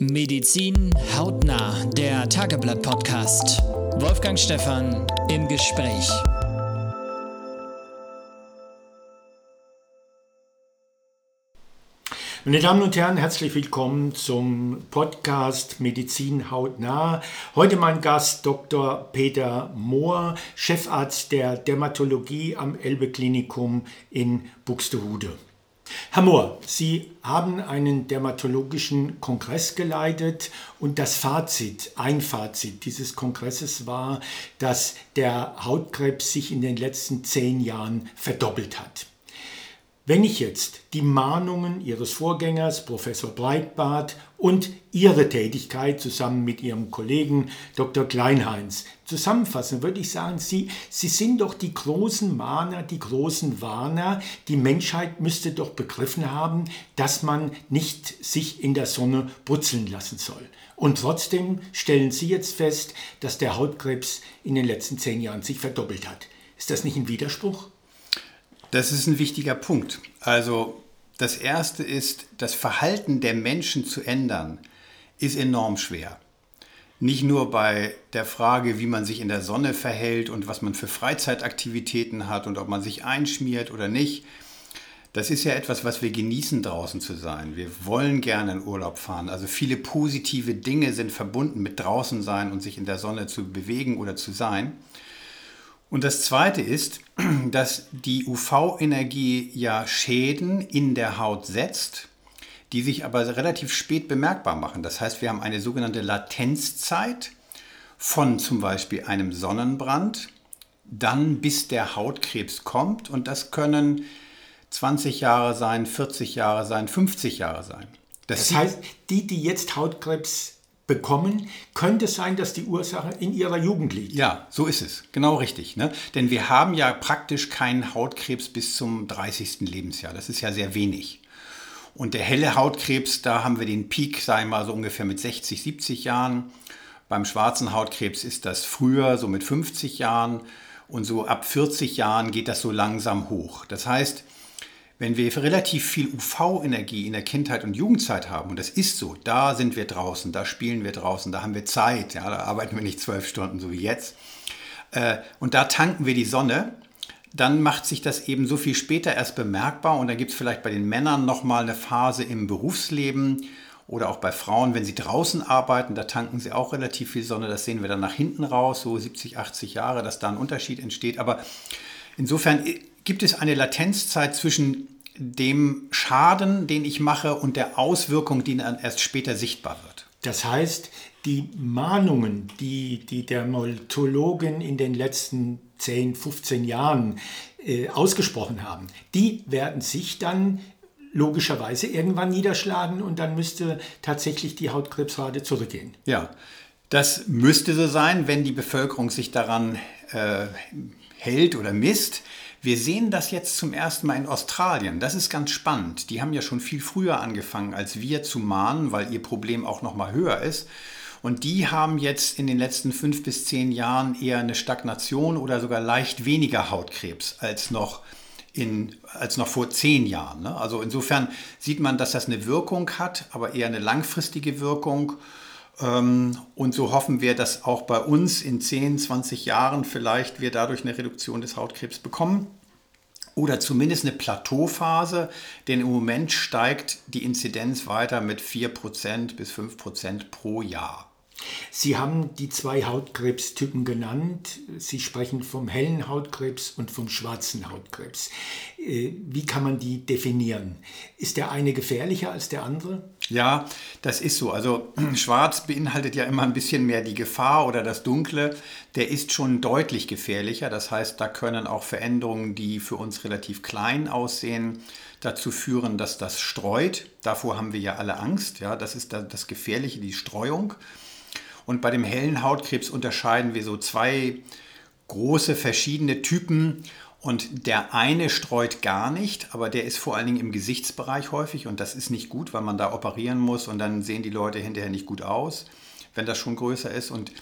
Medizin hautnah, der Tageblatt-Podcast. Wolfgang Stephan im Gespräch. Meine Damen und Herren, herzlich willkommen zum Podcast Medizin hautnah. Heute mein Gast Dr. Peter Mohr, Chefarzt der Dermatologie am Elbe Klinikum in Buxtehude. Herr Mohr, Sie haben einen dermatologischen Kongress geleitet und das Fazit, ein Fazit dieses Kongresses war, dass der Hautkrebs sich in den letzten zehn Jahren verdoppelt hat. Wenn ich jetzt die Mahnungen Ihres Vorgängers, Professor Breitbart, und Ihre Tätigkeit zusammen mit Ihrem Kollegen Dr. Kleinheinz zusammenfassen, würde ich sagen, Sie, Sie sind doch die großen Mahner, die großen Warner. Die Menschheit müsste doch begriffen haben, dass man nicht sich in der Sonne brutzeln lassen soll. Und trotzdem stellen Sie jetzt fest, dass der Hautkrebs in den letzten zehn Jahren sich verdoppelt hat. Ist das nicht ein Widerspruch? Das ist ein wichtiger Punkt. Also das Erste ist, das Verhalten der Menschen zu ändern, ist enorm schwer. Nicht nur bei der Frage, wie man sich in der Sonne verhält und was man für Freizeitaktivitäten hat und ob man sich einschmiert oder nicht. Das ist ja etwas, was wir genießen, draußen zu sein. Wir wollen gerne in Urlaub fahren. Also viele positive Dinge sind verbunden mit draußen sein und sich in der Sonne zu bewegen oder zu sein. Und das Zweite ist, dass die UV-Energie ja Schäden in der Haut setzt, die sich aber relativ spät bemerkbar machen. Das heißt, wir haben eine sogenannte Latenzzeit von zum Beispiel einem Sonnenbrand, dann bis der Hautkrebs kommt und das können 20 Jahre sein, 40 Jahre sein, 50 Jahre sein. Das, das heißt, die, die jetzt Hautkrebs bekommen, könnte es sein, dass die Ursache in ihrer Jugend liegt. Ja, so ist es. Genau richtig. Ne? Denn wir haben ja praktisch keinen Hautkrebs bis zum 30. Lebensjahr. Das ist ja sehr wenig. Und der helle Hautkrebs, da haben wir den Peak, sagen wir mal, so ungefähr mit 60, 70 Jahren. Beim schwarzen Hautkrebs ist das früher, so mit 50 Jahren. Und so ab 40 Jahren geht das so langsam hoch. Das heißt, wenn wir relativ viel UV-Energie in der Kindheit und Jugendzeit haben, und das ist so, da sind wir draußen, da spielen wir draußen, da haben wir Zeit, ja, da arbeiten wir nicht zwölf Stunden so wie jetzt, äh, und da tanken wir die Sonne, dann macht sich das eben so viel später erst bemerkbar und dann gibt es vielleicht bei den Männern nochmal eine Phase im Berufsleben oder auch bei Frauen, wenn sie draußen arbeiten, da tanken sie auch relativ viel Sonne, das sehen wir dann nach hinten raus, so 70, 80 Jahre, dass da ein Unterschied entsteht, aber insofern gibt es eine Latenzzeit zwischen dem Schaden, den ich mache, und der Auswirkung, die dann erst später sichtbar wird. Das heißt, die Mahnungen, die die Dermatologen in den letzten 10, 15 Jahren äh, ausgesprochen haben, die werden sich dann logischerweise irgendwann niederschlagen und dann müsste tatsächlich die Hautkrebsrate zurückgehen. Ja, das müsste so sein, wenn die Bevölkerung sich daran äh, hält oder misst. Wir sehen das jetzt zum ersten Mal in Australien. Das ist ganz spannend. Die haben ja schon viel früher angefangen als wir zu mahnen, weil ihr Problem auch noch mal höher ist. Und die haben jetzt in den letzten fünf bis zehn Jahren eher eine Stagnation oder sogar leicht weniger Hautkrebs als noch in, als noch vor zehn Jahren. Ne? Also insofern sieht man, dass das eine Wirkung hat, aber eher eine langfristige Wirkung. Ähm, und so hoffen wir, dass auch bei uns in 10, 20 Jahren vielleicht wir dadurch eine Reduktion des Hautkrebs bekommen oder zumindest eine Plateauphase, denn im Moment steigt die Inzidenz weiter mit 4% bis 5% pro Jahr. Sie haben die zwei Hautkrebstypen genannt. Sie sprechen vom hellen Hautkrebs und vom schwarzen Hautkrebs. Äh, wie kann man die definieren? Ist der eine gefährlicher als der andere? Ja, das ist so. Also schwarz beinhaltet ja immer ein bisschen mehr die Gefahr oder das Dunkle. Der ist schon deutlich gefährlicher. Das heißt, da können auch Veränderungen, die für uns relativ klein aussehen, dazu führen, dass das streut. Davor haben wir ja alle Angst. Ja, das ist das Gefährliche, die Streuung. Und bei dem hellen Hautkrebs unterscheiden wir so zwei große verschiedene Typen. Und der eine streut gar nicht, aber der ist vor allen Dingen im Gesichtsbereich häufig und das ist nicht gut, weil man da operieren muss und dann sehen die Leute hinterher nicht gut aus, wenn das schon größer ist. Und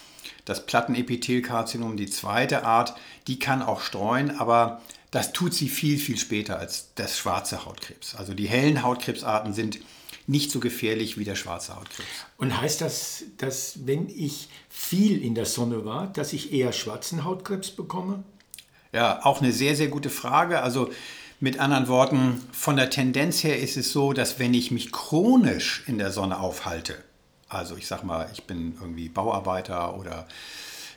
das Plattenepithelkarzinom, die zweite Art, die kann auch streuen, aber das tut sie viel, viel später als das schwarze Hautkrebs. Also die hellen Hautkrebsarten sind nicht so gefährlich wie der schwarze Hautkrebs. Und heißt das, dass wenn ich viel in der Sonne war, dass ich eher schwarzen Hautkrebs bekomme? Ja, auch eine sehr, sehr gute Frage. Also mit anderen Worten, von der Tendenz her ist es so, dass wenn ich mich chronisch in der Sonne aufhalte, also ich sag mal, ich bin irgendwie Bauarbeiter oder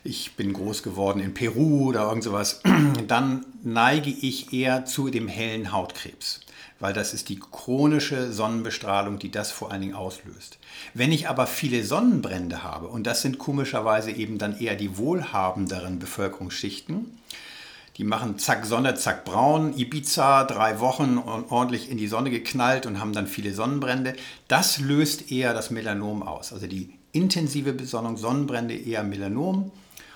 ich bin groß geworden in Peru oder irgend sowas, dann neige ich eher zu dem hellen Hautkrebs, weil das ist die chronische Sonnenbestrahlung, die das vor allen Dingen auslöst. Wenn ich aber viele Sonnenbrände habe, und das sind komischerweise eben dann eher die wohlhabenderen Bevölkerungsschichten, die machen zack Sonne, zack braun, Ibiza, drei Wochen ordentlich in die Sonne geknallt und haben dann viele Sonnenbrände. Das löst eher das Melanom aus. Also die intensive Besonnung, Sonnenbrände eher Melanom.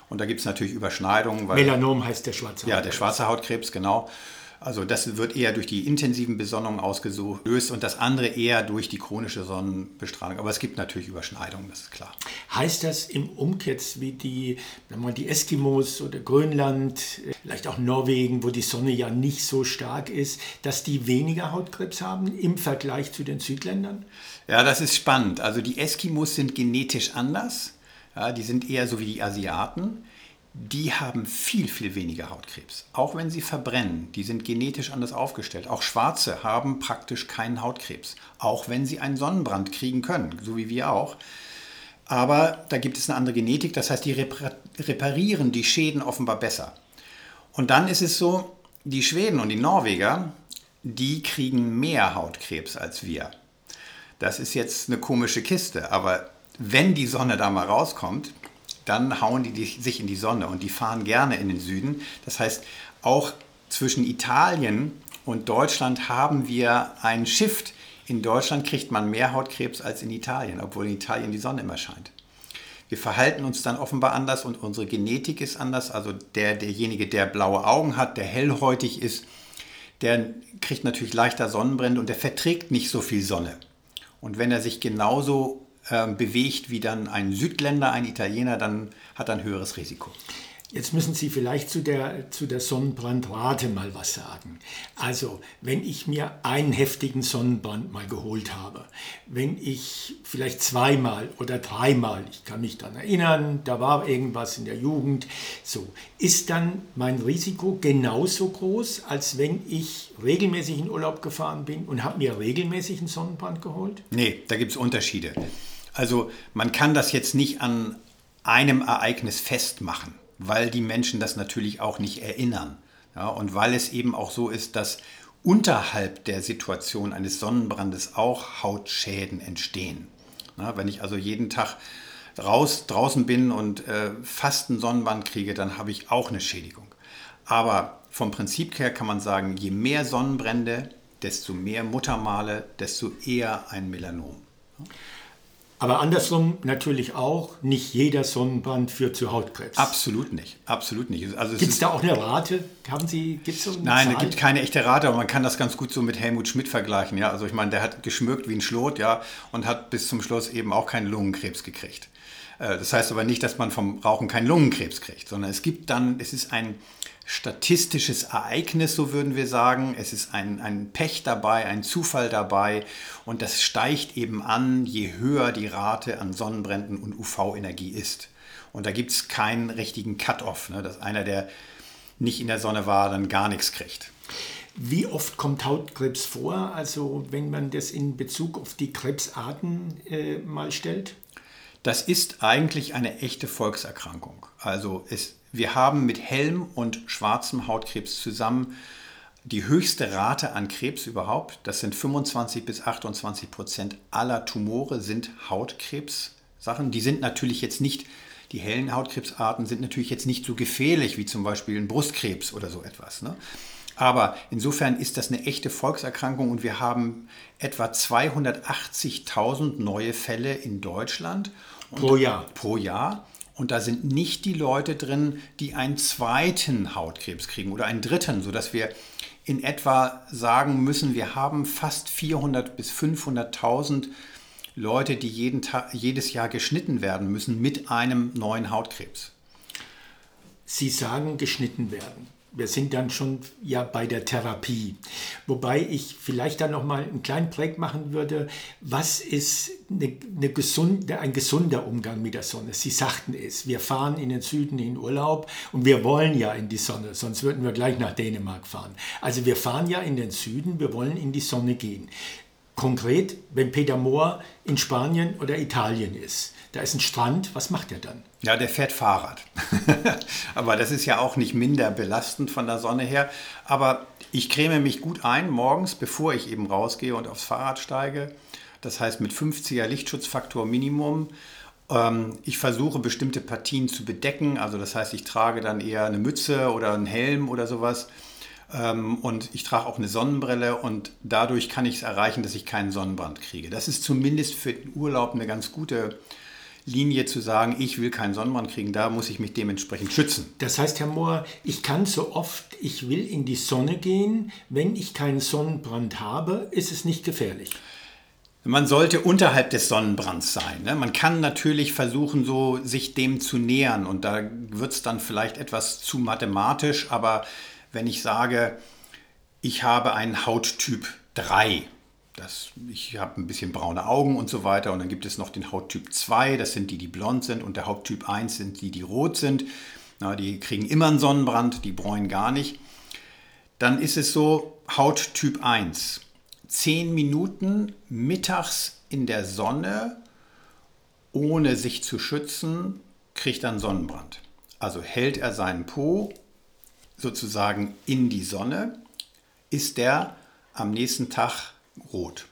Und da gibt es natürlich Überschneidungen. Melanom heißt der schwarze Hautkrebs. Ja, der schwarze Hautkrebs, genau. Also das wird eher durch die intensiven Besonnungen ausgesucht, löst und das andere eher durch die chronische Sonnenbestrahlung. Aber es gibt natürlich Überschneidungen, das ist klar. Heißt das im Umkehrs wie die, mal, die Eskimos oder Grönland, vielleicht auch Norwegen, wo die Sonne ja nicht so stark ist, dass die weniger Hautkrebs haben im Vergleich zu den Südländern? Ja, das ist spannend. Also die Eskimos sind genetisch anders. Ja, die sind eher so wie die Asiaten die haben viel, viel weniger Hautkrebs. Auch wenn sie verbrennen, die sind genetisch anders aufgestellt. Auch Schwarze haben praktisch keinen Hautkrebs, auch wenn sie einen Sonnenbrand kriegen können, so wie wir auch. Aber da gibt es eine andere Genetik, das heißt, die reparieren die Schäden offenbar besser. Und dann ist es so, die Schweden und die Norweger, die kriegen mehr Hautkrebs als wir. Das ist jetzt eine komische Kiste, aber wenn die Sonne da mal rauskommt, dann hauen die sich in die Sonne und die fahren gerne in den Süden. Das heißt, auch zwischen Italien und Deutschland haben wir einen Shift. In Deutschland kriegt man mehr Hautkrebs als in Italien, obwohl in Italien die Sonne immer scheint. Wir verhalten uns dann offenbar anders und unsere Genetik ist anders. Also der, derjenige, der blaue Augen hat, der hellhäutig ist, der kriegt natürlich leichter Sonnenbrände und der verträgt nicht so viel Sonne. Und wenn er sich genauso ähm, bewegt wie dann ein Südländer, ein Italiener, dann hat er ein höheres Risiko. Jetzt müssen Sie vielleicht zu der, zu der Sonnenbrandrate mal was sagen. Also, wenn ich mir einen heftigen Sonnenbrand mal geholt habe, wenn ich vielleicht zweimal oder dreimal, ich kann mich daran erinnern, da war irgendwas in der Jugend, so, ist dann mein Risiko genauso groß, als wenn ich regelmäßig in Urlaub gefahren bin und habe mir regelmäßig einen Sonnenbrand geholt? Nee, da gibt es Unterschiede. Also man kann das jetzt nicht an einem Ereignis festmachen, weil die Menschen das natürlich auch nicht erinnern. Ja, und weil es eben auch so ist, dass unterhalb der Situation eines Sonnenbrandes auch Hautschäden entstehen. Ja, wenn ich also jeden Tag raus, draußen bin und äh, fast einen Sonnenbrand kriege, dann habe ich auch eine Schädigung. Aber vom Prinzip her kann man sagen, je mehr Sonnenbrände, desto mehr Muttermale, desto eher ein Melanom. Aber andersrum natürlich auch, nicht jeder Sonnenbrand führt zu Hautkrebs. Absolut nicht, absolut nicht. Also gibt es da auch eine Rate? Haben Sie, gibt's so Nein, es gibt keine echte Rate, aber man kann das ganz gut so mit Helmut Schmidt vergleichen. Ja? Also ich meine, der hat geschmückt wie ein Schlot ja, und hat bis zum Schluss eben auch keinen Lungenkrebs gekriegt. Äh, das heißt aber nicht, dass man vom Rauchen keinen Lungenkrebs kriegt, sondern es gibt dann, es ist ein statistisches Ereignis, so würden wir sagen. Es ist ein, ein Pech dabei, ein Zufall dabei und das steigt eben an, je höher die Rate an Sonnenbränden und UV-Energie ist. Und da gibt es keinen richtigen Cut-off, ne, dass einer, der nicht in der Sonne war, dann gar nichts kriegt. Wie oft kommt Hautkrebs vor? Also wenn man das in Bezug auf die Krebsarten äh, mal stellt? Das ist eigentlich eine echte Volkserkrankung. Also es wir haben mit hellem und schwarzem Hautkrebs zusammen die höchste Rate an Krebs überhaupt. Das sind 25 bis 28 Prozent aller Tumore sind Hautkrebssachen. Die sind natürlich jetzt nicht, die hellen Hautkrebsarten sind natürlich jetzt nicht so gefährlich wie zum Beispiel ein Brustkrebs oder so etwas. Ne? Aber insofern ist das eine echte Volkserkrankung und wir haben etwa 280.000 neue Fälle in Deutschland. Pro Jahr. Pro Jahr. Und da sind nicht die Leute drin, die einen zweiten Hautkrebs kriegen oder einen dritten, sodass wir in etwa sagen müssen, wir haben fast 400 bis 500.000 Leute, die jeden Tag, jedes Jahr geschnitten werden müssen mit einem neuen Hautkrebs. Sie sagen geschnitten werden. Wir sind dann schon ja bei der Therapie. Wobei ich vielleicht dann noch mal einen kleinen Break machen würde. Was ist eine, eine gesunde, ein gesunder Umgang mit der Sonne? Sie sagten es, wir fahren in den Süden in Urlaub und wir wollen ja in die Sonne, sonst würden wir gleich nach Dänemark fahren. Also wir fahren ja in den Süden, wir wollen in die Sonne gehen. Konkret, wenn Peter Mohr in Spanien oder Italien ist, da ist ein Strand, was macht er dann? Ja, der fährt Fahrrad. Aber das ist ja auch nicht minder belastend von der Sonne her. Aber ich creme mich gut ein morgens, bevor ich eben rausgehe und aufs Fahrrad steige. Das heißt mit 50er Lichtschutzfaktor Minimum. Ähm, ich versuche bestimmte Partien zu bedecken. Also das heißt, ich trage dann eher eine Mütze oder einen Helm oder sowas. Ähm, und ich trage auch eine Sonnenbrille und dadurch kann ich es erreichen, dass ich keinen Sonnenbrand kriege. Das ist zumindest für den Urlaub eine ganz gute Linie zu sagen, ich will keinen Sonnenbrand kriegen, da muss ich mich dementsprechend schützen. Das heißt, Herr Mohr, ich kann so oft ich will in die Sonne gehen, wenn ich keinen Sonnenbrand habe, ist es nicht gefährlich. Man sollte unterhalb des Sonnenbrands sein. Ne? Man kann natürlich versuchen, so sich dem zu nähern und da wird es dann vielleicht etwas zu mathematisch, aber wenn ich sage, ich habe einen Hauttyp 3, das, ich habe ein bisschen braune Augen und so weiter. Und dann gibt es noch den Hauttyp 2, das sind die, die blond sind. Und der Hauttyp 1 sind die, die rot sind. Na, die kriegen immer einen Sonnenbrand, die bräunen gar nicht. Dann ist es so, Hauttyp 1. 10 Minuten mittags in der Sonne, ohne sich zu schützen, kriegt dann Sonnenbrand. Also hält er seinen Po sozusagen in die Sonne, ist der am nächsten Tag rot.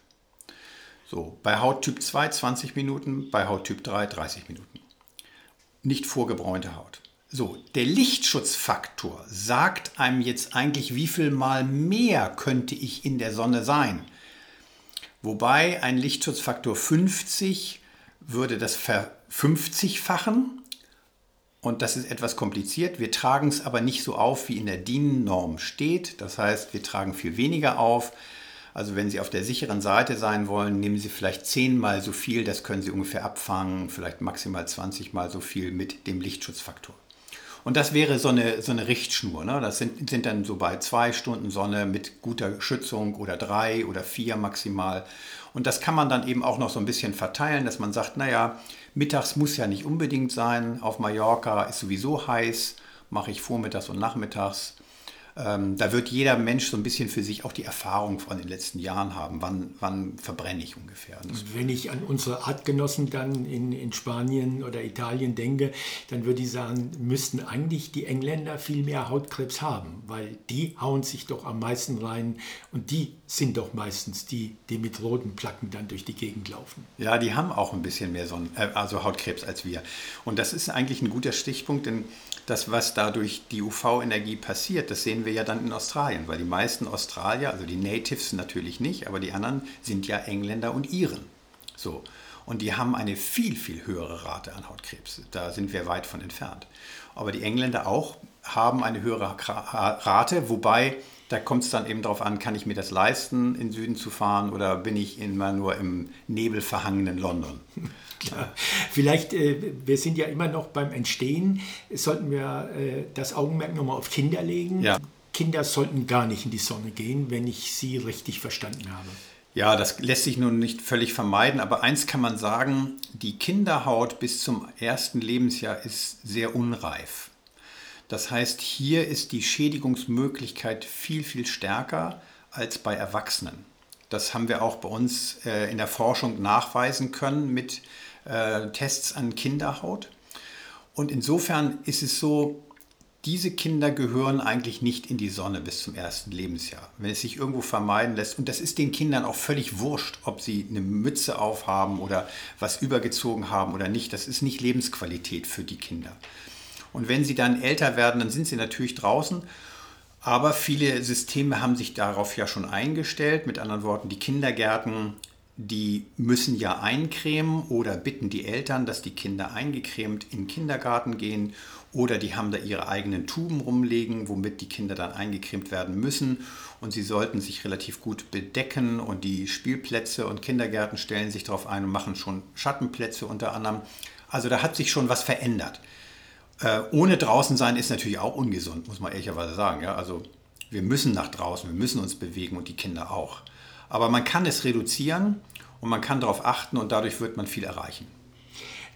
So, bei Hauttyp 2 20 Minuten, bei Hauttyp 3 30 Minuten. Nicht vorgebräunte Haut. So, der Lichtschutzfaktor sagt einem jetzt eigentlich, wie viel mal mehr könnte ich in der Sonne sein. Wobei ein Lichtschutzfaktor 50 würde das ver-50-fachen und das ist etwas kompliziert. Wir tragen es aber nicht so auf, wie in der DIN-Norm steht. Das heißt, wir tragen viel weniger auf. Also wenn Sie auf der sicheren Seite sein wollen, nehmen Sie vielleicht zehnmal so viel, das können Sie ungefähr abfangen, vielleicht maximal 20 mal so viel mit dem Lichtschutzfaktor. Und das wäre so eine, so eine Richtschnur. Ne? Das sind, sind dann so bei zwei Stunden Sonne mit guter Schützung oder drei oder vier maximal. Und das kann man dann eben auch noch so ein bisschen verteilen, dass man sagt, naja, mittags muss ja nicht unbedingt sein. Auf Mallorca ist sowieso heiß, mache ich vormittags und nachmittags. Ähm, da wird jeder Mensch so ein bisschen für sich auch die Erfahrung von den letzten Jahren haben. Wann, wann verbrenne ich ungefähr? Wenn ich an unsere Artgenossen dann in, in Spanien oder Italien denke, dann würde ich sagen, müssten eigentlich die Engländer viel mehr Hautkrebs haben, weil die hauen sich doch am meisten rein und die sind doch meistens die, die mit roten Placken dann durch die Gegend laufen. Ja, die haben auch ein bisschen mehr Sonnen, äh, also Hautkrebs als wir. Und das ist eigentlich ein guter Stichpunkt, denn das, was dadurch die UV-Energie passiert, das sehen wir ja dann in Australien, weil die meisten Australier, also die Natives natürlich nicht, aber die anderen sind ja Engländer und Iren. So. Und die haben eine viel, viel höhere Rate an Hautkrebs. Da sind wir weit von entfernt. Aber die Engländer auch haben eine höhere Rate, wobei da kommt es dann eben darauf an, kann ich mir das leisten, in Süden zu fahren oder bin ich immer nur im nebelverhangenen London? Klar. Vielleicht, äh, wir sind ja immer noch beim Entstehen, sollten wir äh, das Augenmerk nochmal auf Kinder legen. Ja. Kinder sollten gar nicht in die Sonne gehen, wenn ich sie richtig verstanden habe. Ja, das lässt sich nun nicht völlig vermeiden, aber eins kann man sagen, die Kinderhaut bis zum ersten Lebensjahr ist sehr unreif. Das heißt, hier ist die Schädigungsmöglichkeit viel, viel stärker als bei Erwachsenen. Das haben wir auch bei uns äh, in der Forschung nachweisen können mit äh, Tests an Kinderhaut. Und insofern ist es so, diese Kinder gehören eigentlich nicht in die Sonne bis zum ersten Lebensjahr. Wenn es sich irgendwo vermeiden lässt, und das ist den Kindern auch völlig wurscht, ob sie eine Mütze aufhaben oder was übergezogen haben oder nicht, das ist nicht Lebensqualität für die Kinder. Und wenn sie dann älter werden, dann sind sie natürlich draußen. Aber viele Systeme haben sich darauf ja schon eingestellt. Mit anderen Worten, die Kindergärten die müssen ja eincremen oder bitten die Eltern, dass die Kinder eingecremt in den Kindergarten gehen oder die haben da ihre eigenen Tuben rumlegen, womit die Kinder dann eingecremt werden müssen und sie sollten sich relativ gut bedecken und die Spielplätze und Kindergärten stellen sich darauf ein und machen schon Schattenplätze unter anderem. Also da hat sich schon was verändert. Äh, ohne draußen sein ist natürlich auch ungesund, muss man ehrlicherweise sagen. Ja? Also wir müssen nach draußen, wir müssen uns bewegen und die Kinder auch. Aber man kann es reduzieren und man kann darauf achten und dadurch wird man viel erreichen.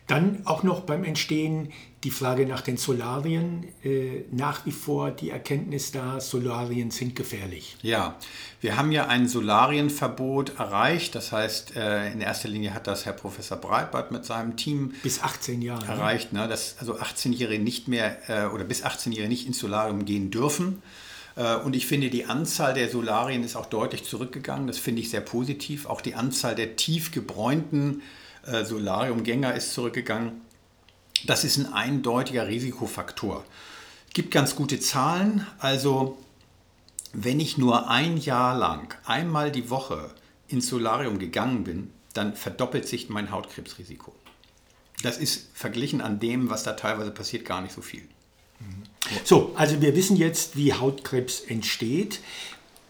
Dann auch noch beim Entstehen die Frage nach den Solarien. Äh, nach wie vor die Erkenntnis da, Solarien sind gefährlich. Ja, wir haben ja ein Solarienverbot erreicht. Das heißt, äh, in erster Linie hat das Herr Professor Breitbart mit seinem Team bis 18 Jahre ne? erreicht, ne? dass also 18-Jährige nicht mehr äh, oder bis 18-Jährige nicht ins Solarium gehen dürfen. Äh, und ich finde, die Anzahl der Solarien ist auch deutlich zurückgegangen. Das finde ich sehr positiv. Auch die Anzahl der tief gebräunten äh, Solariumgänger ist zurückgegangen. Das ist ein eindeutiger Risikofaktor. Es gibt ganz gute Zahlen. Also, wenn ich nur ein Jahr lang einmal die Woche ins Solarium gegangen bin, dann verdoppelt sich mein Hautkrebsrisiko. Das ist verglichen an dem, was da teilweise passiert, gar nicht so viel. So, also wir wissen jetzt, wie Hautkrebs entsteht.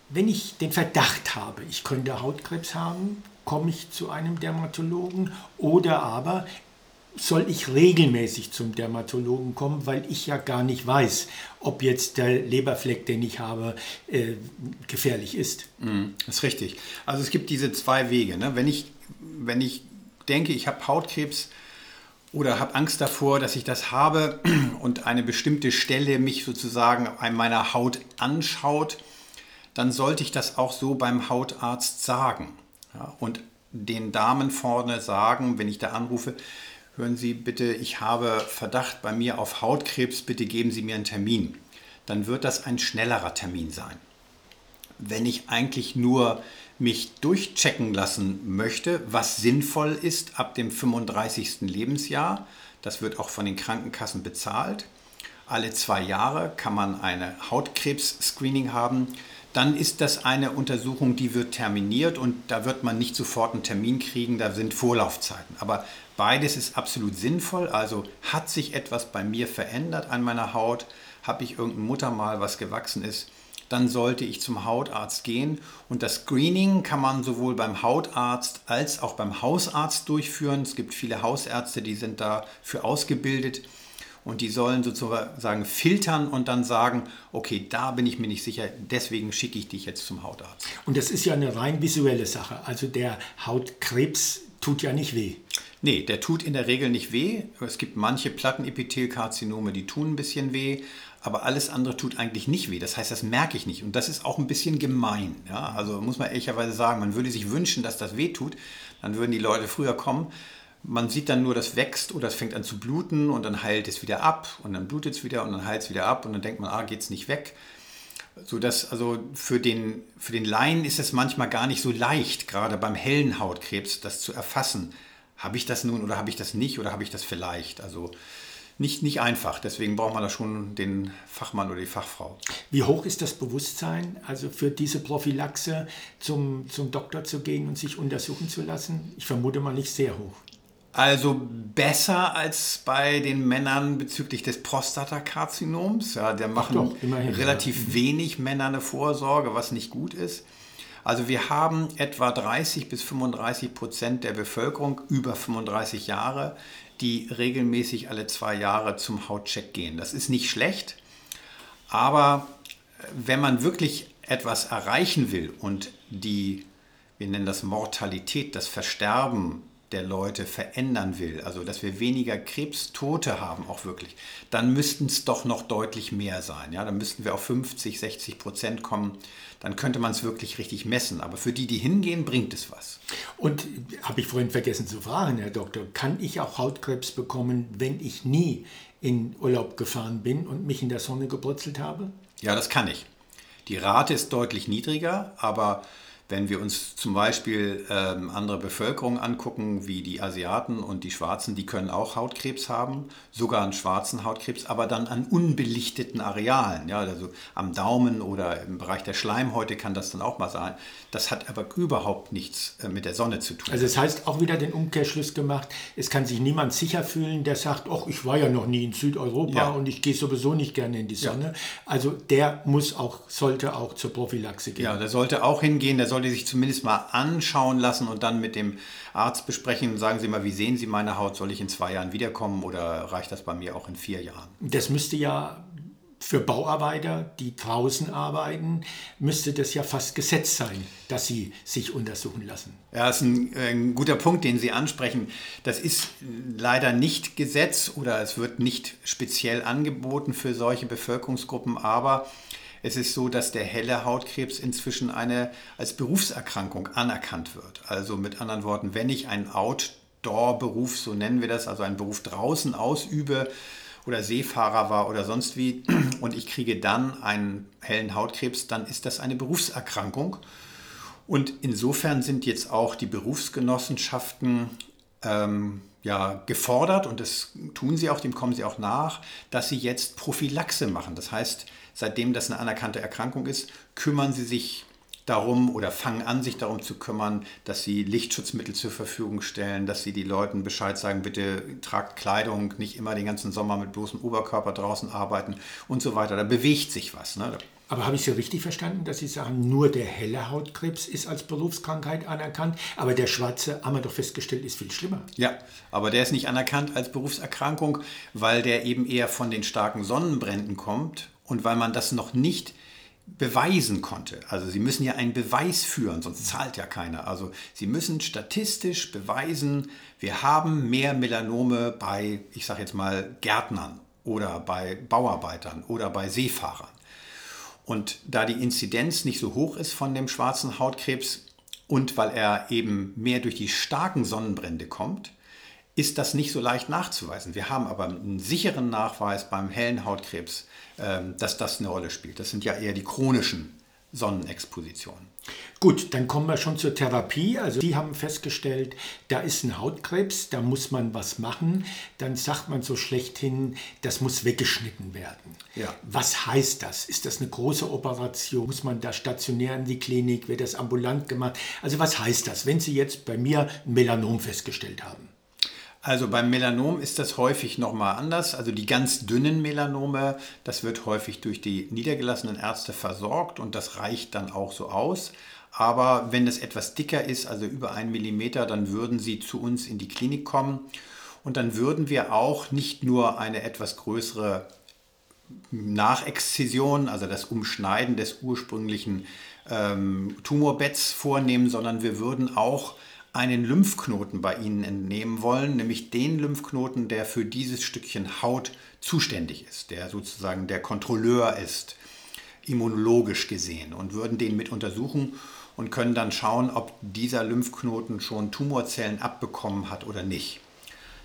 Wenn ich den Verdacht habe, ich könnte Hautkrebs haben, komme ich zu einem Dermatologen oder aber soll ich regelmäßig zum Dermatologen kommen, weil ich ja gar nicht weiß, ob jetzt der Leberfleck, den ich habe, äh, gefährlich ist. Mm, das ist richtig. Also es gibt diese zwei Wege. Ne? Wenn, ich, wenn ich denke, ich habe Hautkrebs, oder habe Angst davor, dass ich das habe und eine bestimmte Stelle mich sozusagen an meiner Haut anschaut, dann sollte ich das auch so beim Hautarzt sagen. Ja, und den Damen vorne sagen, wenn ich da anrufe, hören Sie bitte, ich habe Verdacht bei mir auf Hautkrebs, bitte geben Sie mir einen Termin. Dann wird das ein schnellerer Termin sein. Wenn ich eigentlich nur mich durchchecken lassen möchte, was sinnvoll ist ab dem 35. Lebensjahr. Das wird auch von den Krankenkassen bezahlt. Alle zwei Jahre kann man eine Hautkrebs-Screening haben. Dann ist das eine Untersuchung, die wird terminiert und da wird man nicht sofort einen Termin kriegen, da sind Vorlaufzeiten. Aber beides ist absolut sinnvoll. Also hat sich etwas bei mir verändert an meiner Haut? Habe ich irgendein Muttermal, was gewachsen ist? dann sollte ich zum Hautarzt gehen. Und das Screening kann man sowohl beim Hautarzt als auch beim Hausarzt durchführen. Es gibt viele Hausärzte, die sind dafür ausgebildet und die sollen sozusagen filtern und dann sagen, okay, da bin ich mir nicht sicher, deswegen schicke ich dich jetzt zum Hautarzt. Und das ist ja eine rein visuelle Sache. Also der Hautkrebs tut ja nicht weh. Nee, der tut in der Regel nicht weh. Es gibt manche Plattenepithelkarzinome, die tun ein bisschen weh, aber alles andere tut eigentlich nicht weh. Das heißt, das merke ich nicht. Und das ist auch ein bisschen gemein. Ja? Also muss man ehrlicherweise sagen, man würde sich wünschen, dass das weh tut. Dann würden die Leute früher kommen. Man sieht dann nur, das wächst oder es fängt an zu bluten und dann heilt es wieder ab und dann blutet es wieder und dann heilt es wieder ab und dann denkt man, ah, geht es nicht weg. So dass also für den, für den Laien ist es manchmal gar nicht so leicht, gerade beim hellen Hautkrebs, das zu erfassen. Habe ich das nun oder habe ich das nicht oder habe ich das vielleicht? Also nicht, nicht einfach. Deswegen braucht man da schon den Fachmann oder die Fachfrau. Wie hoch ist das Bewusstsein, also für diese Prophylaxe zum, zum Doktor zu gehen und sich untersuchen zu lassen? Ich vermute mal nicht sehr hoch. Also besser als bei den Männern bezüglich des Prostatakarzinoms. Ja, der machen doch, immerhin, relativ ja. wenig Männer eine Vorsorge, was nicht gut ist. Also wir haben etwa 30 bis 35 Prozent der Bevölkerung über 35 Jahre, die regelmäßig alle zwei Jahre zum Hautcheck gehen. Das ist nicht schlecht, aber wenn man wirklich etwas erreichen will und die, wir nennen das Mortalität, das Versterben der Leute verändern will, also dass wir weniger Krebstote haben, auch wirklich, dann müssten es doch noch deutlich mehr sein. Ja? Dann müssten wir auf 50, 60 Prozent kommen. Dann könnte man es wirklich richtig messen. Aber für die, die hingehen, bringt es was. Und habe ich vorhin vergessen zu fragen, Herr Doktor, kann ich auch Hautkrebs bekommen, wenn ich nie in Urlaub gefahren bin und mich in der Sonne gebrutzelt habe? Ja, das kann ich. Die Rate ist deutlich niedriger, aber wenn wir uns zum Beispiel ähm, andere Bevölkerung angucken, wie die Asiaten und die Schwarzen, die können auch Hautkrebs haben, sogar einen schwarzen Hautkrebs, aber dann an unbelichteten Arealen, ja, also am Daumen oder im Bereich der Schleimhäute kann das dann auch mal sein. Das hat aber überhaupt nichts äh, mit der Sonne zu tun. Also das heißt auch wieder den Umkehrschluss gemacht, es kann sich niemand sicher fühlen, der sagt, ach, ich war ja noch nie in Südeuropa ja. und ich gehe sowieso nicht gerne in die Sonne. Ja. Also der muss auch, sollte auch zur Prophylaxe gehen. Ja, der sollte auch hingehen, der sollte sollte sich zumindest mal anschauen lassen und dann mit dem Arzt besprechen. Sagen Sie mal, wie sehen Sie meine Haut? Soll ich in zwei Jahren wiederkommen oder reicht das bei mir auch in vier Jahren? Das müsste ja für Bauarbeiter, die draußen arbeiten, müsste das ja fast Gesetz sein, dass sie sich untersuchen lassen. Ja, das ist ein, ein, guter Punkt, den Sie ansprechen. Das ist leider nicht Gesetz oder es wird nicht speziell angeboten für solche Bevölkerungsgruppen, aber es ist so, dass der helle Hautkrebs inzwischen eine als Berufserkrankung anerkannt wird. Also mit anderen Worten, wenn ich einen Outdoor-Beruf, so nennen wir das, also einen Beruf draußen ausübe, oder Seefahrer war oder sonst wie und ich kriege dann einen hellen Hautkrebs, dann ist das eine Berufserkrankung. Und insofern sind jetzt auch die Berufsgenossenschaften ähm, ja, gefordert, und das tun sie auch, dem kommen sie auch nach, dass sie jetzt Prophylaxe machen. Das heißt, seitdem das eine anerkannte Erkrankung ist, kümmern sie sich darum oder fangen an, sich darum zu kümmern, dass sie Lichtschutzmittel zur Verfügung stellen, dass sie die Leuten Bescheid sagen, bitte tragt Kleidung, nicht immer den ganzen Sommer mit bloßem Oberkörper draußen arbeiten und so weiter. Da bewegt sich was. Ne? Aber habe ich Sie richtig verstanden, dass Sie sagen, nur der helle Hautkrebs ist als Berufskrankheit anerkannt, aber der schwarze, haben wir doch festgestellt, ist viel schlimmer. Ja, aber der ist nicht anerkannt als Berufserkrankung, weil der eben eher von den starken Sonnenbränden kommt und weil man das noch nicht beweisen konnte. Also Sie müssen ja einen Beweis führen, sonst zahlt ja keiner. Also Sie müssen statistisch beweisen, wir haben mehr Melanome bei, ich sage jetzt mal, Gärtnern oder bei Bauarbeitern oder bei Seefahrern. Und da die Inzidenz nicht so hoch ist von dem schwarzen Hautkrebs und weil er eben mehr durch die starken Sonnenbrände kommt, ist das nicht so leicht nachzuweisen. Wir haben aber einen sicheren Nachweis beim hellen Hautkrebs, dass das eine Rolle spielt. Das sind ja eher die chronischen Sonnenexpositionen. Gut, dann kommen wir schon zur Therapie. Also die haben festgestellt, da ist ein Hautkrebs, da muss man was machen. Dann sagt man so schlechthin, das muss weggeschnitten werden. Ja. Was heißt das? Ist das eine große Operation? Muss man da stationär in die Klinik? Wird das ambulant gemacht? Also was heißt das, wenn Sie jetzt bei mir ein Melanom festgestellt haben? Also beim Melanom ist das häufig nochmal anders. Also die ganz dünnen Melanome, das wird häufig durch die niedergelassenen Ärzte versorgt und das reicht dann auch so aus. Aber wenn es etwas dicker ist, also über einen Millimeter, dann würden sie zu uns in die Klinik kommen und dann würden wir auch nicht nur eine etwas größere Nachexzision, also das Umschneiden des ursprünglichen ähm, Tumorbetts vornehmen, sondern wir würden auch einen Lymphknoten bei Ihnen entnehmen wollen, nämlich den Lymphknoten, der für dieses Stückchen Haut zuständig ist, der sozusagen der Kontrolleur ist, immunologisch gesehen, und würden den mit untersuchen und können dann schauen, ob dieser Lymphknoten schon Tumorzellen abbekommen hat oder nicht.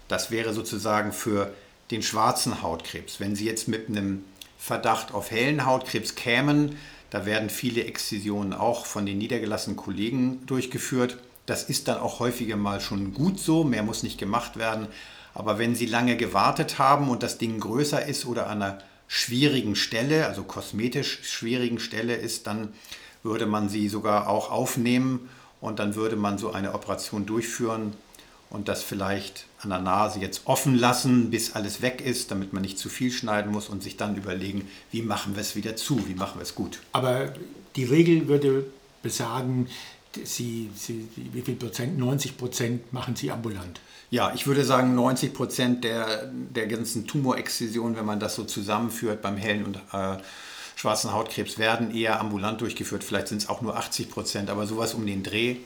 Das wäre sozusagen für den schwarzen Hautkrebs. Wenn Sie jetzt mit einem Verdacht auf hellen Hautkrebs kämen, da werden viele Exzisionen auch von den niedergelassenen Kollegen durchgeführt. Das ist dann auch häufiger mal schon gut so, mehr muss nicht gemacht werden. Aber wenn Sie lange gewartet haben und das Ding größer ist oder an einer schwierigen Stelle, also kosmetisch schwierigen Stelle ist, dann würde man sie sogar auch aufnehmen und dann würde man so eine Operation durchführen und das vielleicht an der Nase jetzt offen lassen, bis alles weg ist, damit man nicht zu viel schneiden muss und sich dann überlegen, wie machen wir es wieder zu, wie machen wir es gut. Aber die Regel würde besagen, Sie, Sie, wie viel Prozent? 90 Prozent machen Sie ambulant. Ja, ich würde sagen 90 Prozent der, der ganzen Tumorexzision, wenn man das so zusammenführt beim hellen und äh, schwarzen Hautkrebs, werden eher ambulant durchgeführt. Vielleicht sind es auch nur 80 Prozent, aber sowas um den Dreh.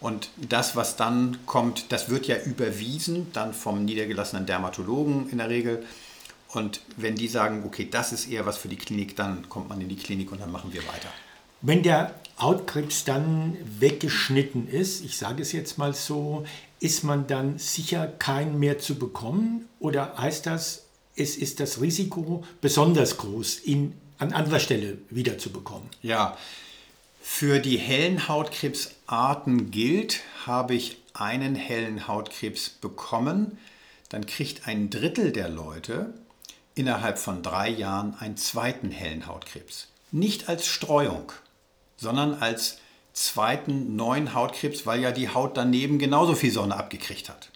Und das, was dann kommt, das wird ja überwiesen, dann vom niedergelassenen Dermatologen in der Regel. Und wenn die sagen, okay, das ist eher was für die Klinik, dann kommt man in die Klinik und dann machen wir weiter. Wenn der Hautkrebs dann weggeschnitten ist, ich sage es jetzt mal so, ist man dann sicher keinen mehr zu bekommen? Oder heißt das, es ist das Risiko besonders groß, ihn an anderer Stelle wiederzubekommen? Ja, für die hellen Hautkrebsarten gilt, habe ich einen hellen Hautkrebs bekommen, dann kriegt ein Drittel der Leute innerhalb von drei Jahren einen zweiten hellen Hautkrebs. Nicht als Streuung, sondern als zweiten neuen Hautkrebs, weil ja die Haut daneben genauso viel Sonne abgekriegt hat.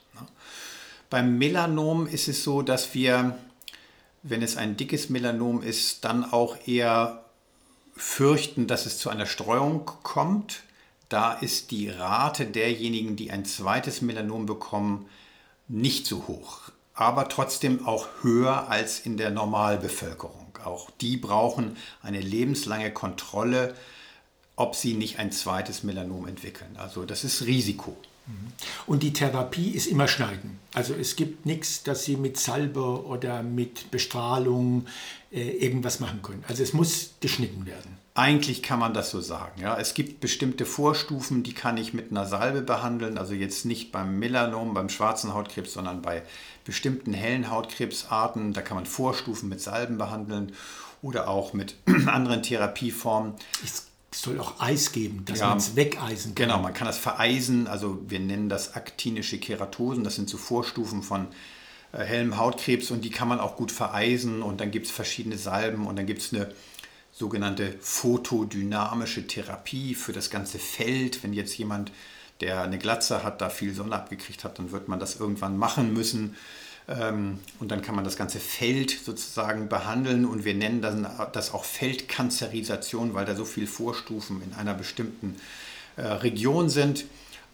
Beim Melanom ist es so, dass wir, wenn es ein dickes Melanom ist, dann auch eher fürchten, dass es zu einer Streuung kommt. da ist die Rate derjenigen, die ein zweites Melanom bekommen, nicht so hoch, aber trotzdem auch höher als in der Normalbevölkerung. Auch die brauchen eine lebenslange Kontrolle, ob sie nicht ein zweites Melanom entwickeln. Also das ist Risiko. Und die Therapie ist immer Schneiden. Also es gibt nichts, dass Sie mit Salbe oder mit Bestrahlung äh, irgendwas machen können. Also es muss geschnitten werden. Eigentlich kann man das so sagen. Ja. Es gibt bestimmte Vorstufen, die kann ich mit einer Salbe behandeln. Also jetzt nicht beim Melanom, beim schwarzen Hautkrebs, sondern bei bestimmten hellen Hautkrebsarten. Da kann man Vorstufen mit Salben behandeln oder auch mit anderen Therapieformen. Es soll auch Eis geben, dass ja, man es wegeisen kann. Genau, man kann das vereisen. Also wir nennen das aktinische Keratosen. Das sind so Vorstufen von äh, hellem Hautkrebs und die kann man auch gut vereisen. Und dann gibt es verschiedene Salben und dann gibt es eine sogenannte photodynamische Therapie für das ganze Feld. Wenn jetzt jemand, der eine Glatze hat, da viel Sonne abgekriegt hat, dann wird man das irgendwann machen müssen. Ähm, und dann kann man das ganze Feld sozusagen behandeln und wir nennen das, auch Feldkanzerisation, weil da so viele Vorstufen in einer bestimmten äh, Region sind.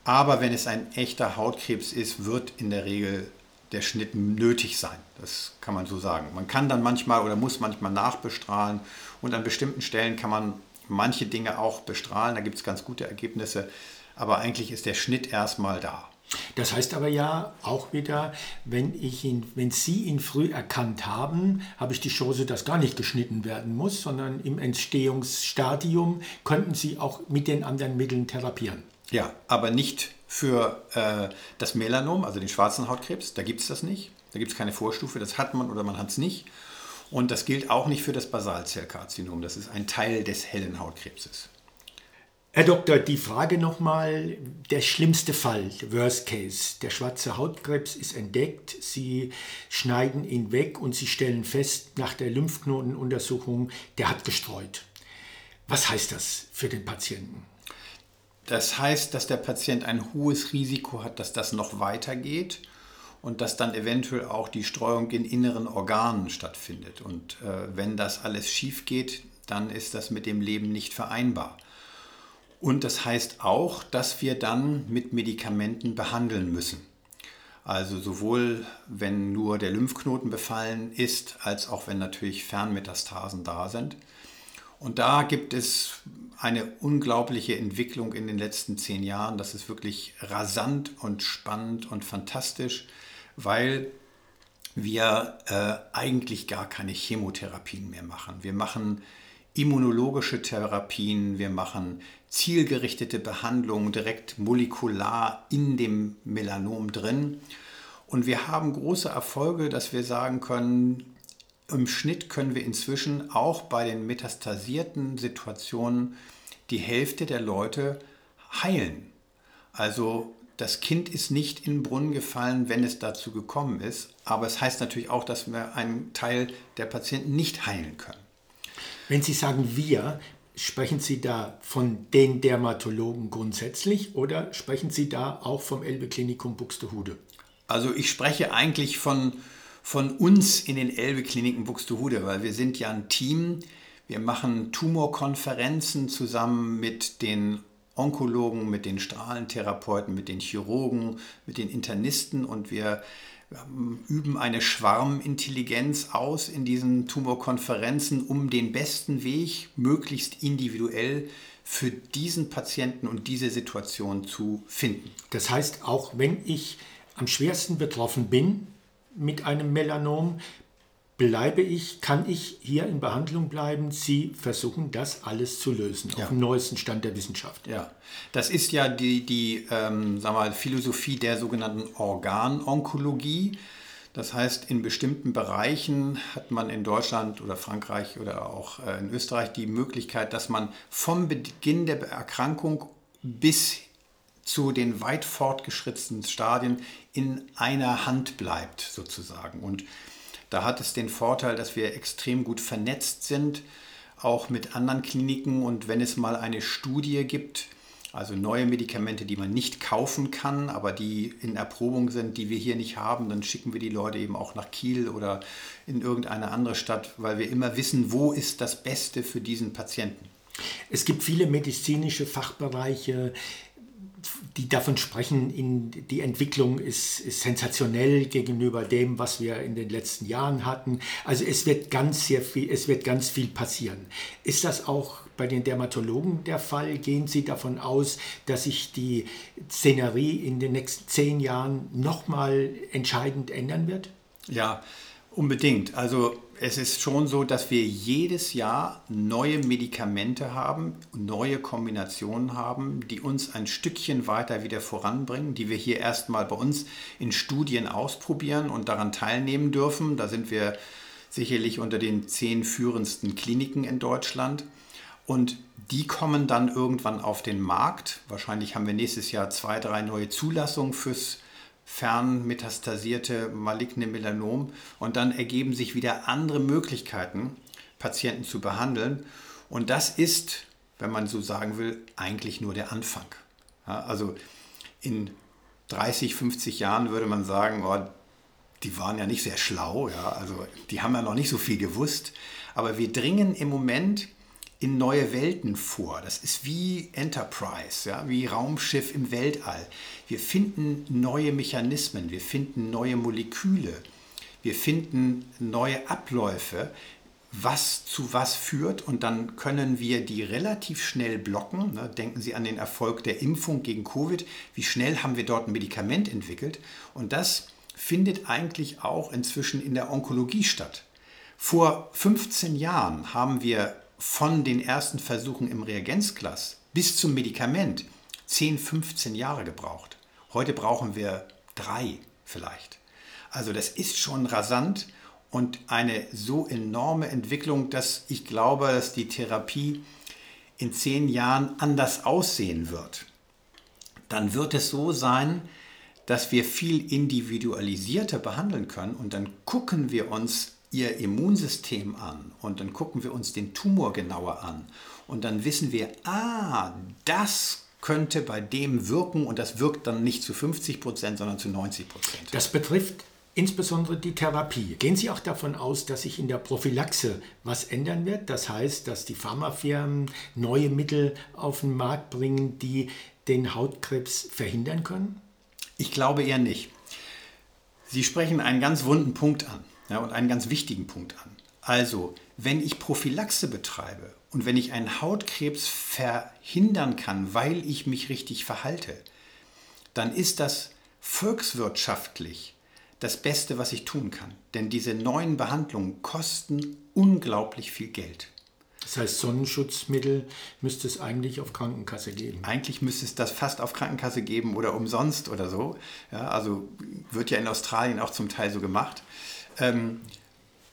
Aber wenn es ein echter Hautkrebs ist, wird in der Regel der Schnitt nötig sein. Das kann man so sagen. Man kann dann manchmal oder muss manchmal nachbestrahlen und an bestimmten Stellen kann man manche Dinge auch bestrahlen. Da gibt es ganz gute Ergebnisse. Aber eigentlich ist der Schnitt erstmal da. Das heißt aber ja auch wieder, wenn, ich ihn, wenn Sie ihn früh erkannt haben, habe ich die Chance, dass gar nicht geschnitten werden muss, sondern im Entstehungsstadium könnten Sie auch mit den anderen Mitteln therapieren. Ja, aber nicht für äh, das Melanom, also den schwarzen Hautkrebs. Da gibt es das nicht. Da gibt es keine Vorstufe. Das hat man oder man hat es nicht. Und das gilt auch nicht für das Basalzellkarzinom. Das ist ein Teil des hellen Hautkrebses. Herr Doktor, die Frage nochmal, der schlimmste Fall, Worst Case. Der schwarze Hautkrebs ist entdeckt, Sie schneiden ihn weg und Sie stellen fest nach der Lymphknotenuntersuchung, der hat gestreut. Was heißt das für den Patienten? Das heißt, dass der Patient ein hohes Risiko hat, dass das noch weitergeht und dass dann eventuell auch die Streuung in inneren Organen stattfindet. Und äh, wenn das alles schief geht, dann ist das mit dem Leben nicht vereinbar. Und das heißt auch, dass wir dann mit Medikamenten behandeln müssen. Also sowohl wenn nur der Lymphknoten befallen ist, als auch wenn natürlich Fernmetastasen da sind. Und da gibt es eine unglaubliche Entwicklung in den letzten zehn Jahren. Das ist wirklich rasant und spannend und fantastisch, weil wir äh, eigentlich gar keine Chemotherapien mehr machen. Wir machen immunologische Therapien, wir machen zielgerichtete Behandlungen direkt molekular in dem Melanom drin. Und wir haben große Erfolge, dass wir sagen können, im Schnitt können wir inzwischen auch bei den metastasierten Situationen die Hälfte der Leute heilen. Also das Kind ist nicht in den Brunnen gefallen, wenn es dazu gekommen ist. Aber es heißt natürlich auch, dass wir einen Teil der Patienten nicht heilen können. Wenn Sie sagen wir, sprechen Sie da von den Dermatologen grundsätzlich oder sprechen Sie da auch vom Elbe Klinikum Buxtehude? Also ich spreche eigentlich von, von uns in den Elbe Kliniken Buxtehude, weil wir sind ja ein Team. Wir machen Tumorkonferenzen zusammen mit den Onkologen, mit den Strahlentherapeuten, mit den Chirurgen, mit den Internisten und wir üben eine Schwarmintelligenz aus in diesen Tumorkonferenzen, um den besten Weg möglichst individuell für diesen Patienten und diese Situation zu finden. Das heißt, auch wenn ich am schwersten betroffen bin mit einem Melanom, bleibe ich, kann ich hier in Behandlung bleiben. Sie versuchen das alles zu lösen, ja. auf dem neuesten Stand der Wissenschaft. Ja, das ist ja die, die ähm, sagen mal, Philosophie der sogenannten Organonkologie. Das heißt, in bestimmten Bereichen hat man in Deutschland oder Frankreich oder auch äh, in Österreich die Möglichkeit, dass man vom Beginn der Erkrankung bis zu den weit fortgeschrittenen Stadien in einer Hand bleibt, sozusagen. Und da hat es den Vorteil, dass wir extrem gut vernetzt sind, auch mit anderen Kliniken. Und wenn es mal eine Studie gibt, also neue Medikamente, die man nicht kaufen kann, aber die in Erprobung sind, die wir hier nicht haben, dann schicken wir die Leute eben auch nach Kiel oder in irgendeine andere Stadt, weil wir immer wissen, wo ist das Beste für diesen Patienten. Es gibt viele medizinische Fachbereiche, die davon sprechen, in, die Entwicklung ist, ist, sensationell gegenüber dem, was wir in den letzten Jahren hatten. Also es wird ganz sehr viel, es wird ganz viel passieren. Ist das auch bei den Dermatologen der Fall? Gehen Sie davon aus, dass sich die Szenerie in den nächsten zehn Jahren nochmal entscheidend ändern wird? Ja, unbedingt. Also es ist schon so, dass wir jedes Jahr neue Medikamente haben, neue Kombinationen haben, die uns ein Stückchen weiter wieder voranbringen, die wir hier erstmal bei uns in Studien ausprobieren und daran teilnehmen dürfen. Da sind wir sicherlich unter den zehn führendsten Kliniken in Deutschland. Und die kommen dann irgendwann auf den Markt. Wahrscheinlich haben wir nächstes Jahr zwei, drei neue Zulassungen fürs fernmetastasierte maligne Melanom und dann ergeben sich wieder andere Möglichkeiten, Patienten zu behandeln. Und das ist, wenn man so sagen will, eigentlich nur der Anfang. Ja, also in 30, 50 Jahren würde man sagen, oh, die waren ja nicht sehr schlau, ja, also die haben ja noch nicht so viel gewusst. Aber wir dringen im Moment in neue Welten vor. Das ist wie Enterprise, ja, wie Raumschiff im Weltall. Wir finden neue Mechanismen, wir finden neue Moleküle, wir finden neue Abläufe, was zu was führt und dann können wir die relativ schnell blocken. Ne? Denken Sie an den Erfolg der Impfung gegen Covid. Wie schnell haben wir dort ein Medikament entwickelt? Und das findet eigentlich auch inzwischen in der Onkologie statt. Vor 15 Jahren haben wir von den ersten Versuchen im Reagenzglas bis zum Medikament 10, 15 Jahre gebraucht. Heute brauchen wir drei vielleicht. Also das ist schon rasant und eine so enorme Entwicklung, dass ich glaube, dass die Therapie in zehn Jahren anders aussehen wird. Dann wird es so sein, dass wir viel individualisierter behandeln können und dann gucken wir uns ihr Immunsystem an und dann gucken wir uns den Tumor genauer an und dann wissen wir, ah, das könnte bei dem wirken und das wirkt dann nicht zu 50 Prozent, sondern zu 90 Prozent. Das betrifft insbesondere die Therapie. Gehen Sie auch davon aus, dass sich in der Prophylaxe was ändern wird? Das heißt, dass die Pharmafirmen neue Mittel auf den Markt bringen, die den Hautkrebs verhindern können? Ich glaube eher nicht. Sie sprechen einen ganz wunden Punkt an ja, und einen ganz wichtigen Punkt an. Also, wenn ich Prophylaxe betreibe und wenn ich einen Hautkrebs verhindern kann, weil ich mich richtig verhalte, dann ist das volkswirtschaftlich das Beste, was ich tun kann. Denn diese neuen Behandlungen kosten unglaublich viel Geld. Das heißt, Sonnenschutzmittel müsste es eigentlich auf Krankenkasse geben. Eigentlich müsste es das fast auf Krankenkasse geben oder umsonst oder so. Ja, also wird ja in Australien auch zum Teil so gemacht. Ähm,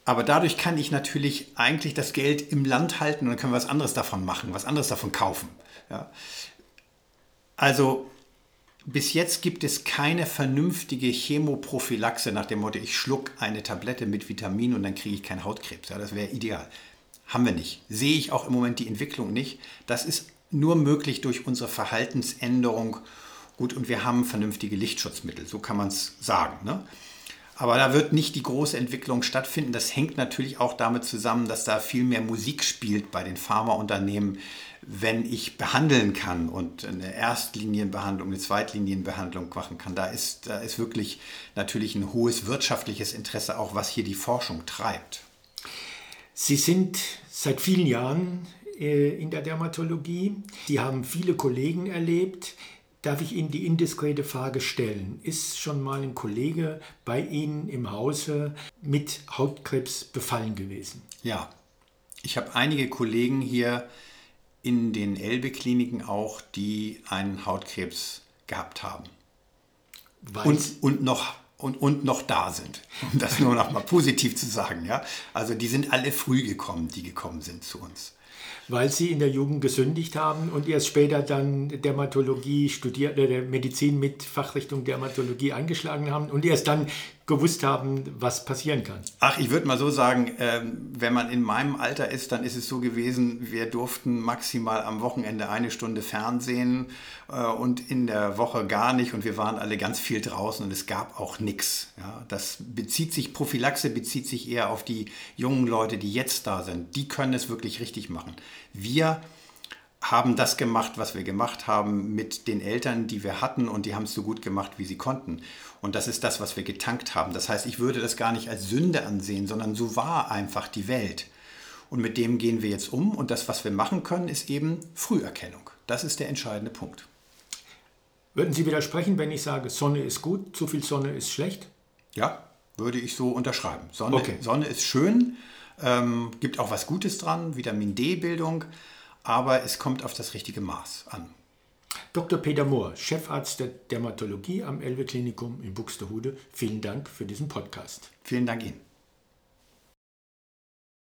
aber dadurch kann ich natürlich eigentlich das Geld im Land halten und können was anderes davon machen, was anderes davon kaufen. Ja. Also bis jetzt gibt es keine vernünftige Chemoprophylaxe nach dem Motto, ich schluck eine Tablette mit Vitamin und dann kriege ich keinen Hautkrebs. Ja, das wäre ideal. Haben wir nicht. Sehe ich auch im Moment die Entwicklung nicht. Das ist nur möglich durch unsere Verhaltensänderung. Gut, und wir haben vernünftige Lichtschutzmittel, so kann man es sagen. Ne? Aber da wird nicht die große Entwicklung stattfinden. Das hängt natürlich auch damit zusammen, dass da viel mehr Musik spielt bei den Pharmaunternehmen, wenn ich behandeln kann und eine Erstlinienbehandlung, eine Zweitlinienbehandlung machen kann. Da ist, da ist wirklich natürlich ein hohes wirtschaftliches Interesse auch, was hier die Forschung treibt. Sie sind seit vielen Jahren äh, in der Dermatologie. Sie haben viele Kollegen erlebt. Darf ich Ihnen die indiskrete Frage stellen? Ist schon mal ein Kollege bei Ihnen im Hause mit Hautkrebs befallen gewesen? Ja, ich habe einige Kollegen hier in den Elbe-Kliniken auch, die einen Hautkrebs gehabt haben. Und, und, noch, und, und noch da sind, um das nur noch mal positiv zu sagen. Ja? Also die sind alle früh gekommen, die gekommen sind zu uns weil sie in der Jugend gesündigt haben und erst später dann Dermatologie studiert oder Medizin mit Fachrichtung Dermatologie eingeschlagen haben und erst dann gewusst haben, was passieren kann. Ach, ich würde mal so sagen, ähm, wenn man in meinem Alter ist, dann ist es so gewesen, wir durften maximal am Wochenende eine Stunde Fernsehen äh, und in der Woche gar nicht und wir waren alle ganz viel draußen und es gab auch nichts. Ja, das bezieht sich, Prophylaxe bezieht sich eher auf die jungen Leute, die jetzt da sind. Die können es wirklich richtig machen. Wir haben das gemacht, was wir gemacht haben, mit den Eltern, die wir hatten und die haben es so gut gemacht, wie sie konnten. Und das ist das, was wir getankt haben. Das heißt, ich würde das gar nicht als Sünde ansehen, sondern so war einfach die Welt. Und mit dem gehen wir jetzt um und das, was wir machen können, ist eben Früherkennung. Das ist der entscheidende Punkt. Würden Sie widersprechen, wenn ich sage, Sonne ist gut, zu viel Sonne ist schlecht? Ja, würde ich so unterschreiben. Sonne, okay. Sonne ist schön, ähm, gibt auch was Gutes dran, Vitamin D-Bildung, aber es kommt auf das richtige Maß an. Dr. Peter Mohr, Chefarzt der Dermatologie am Elbe Klinikum in Buxtehude, vielen Dank für diesen Podcast. Vielen Dank Ihnen.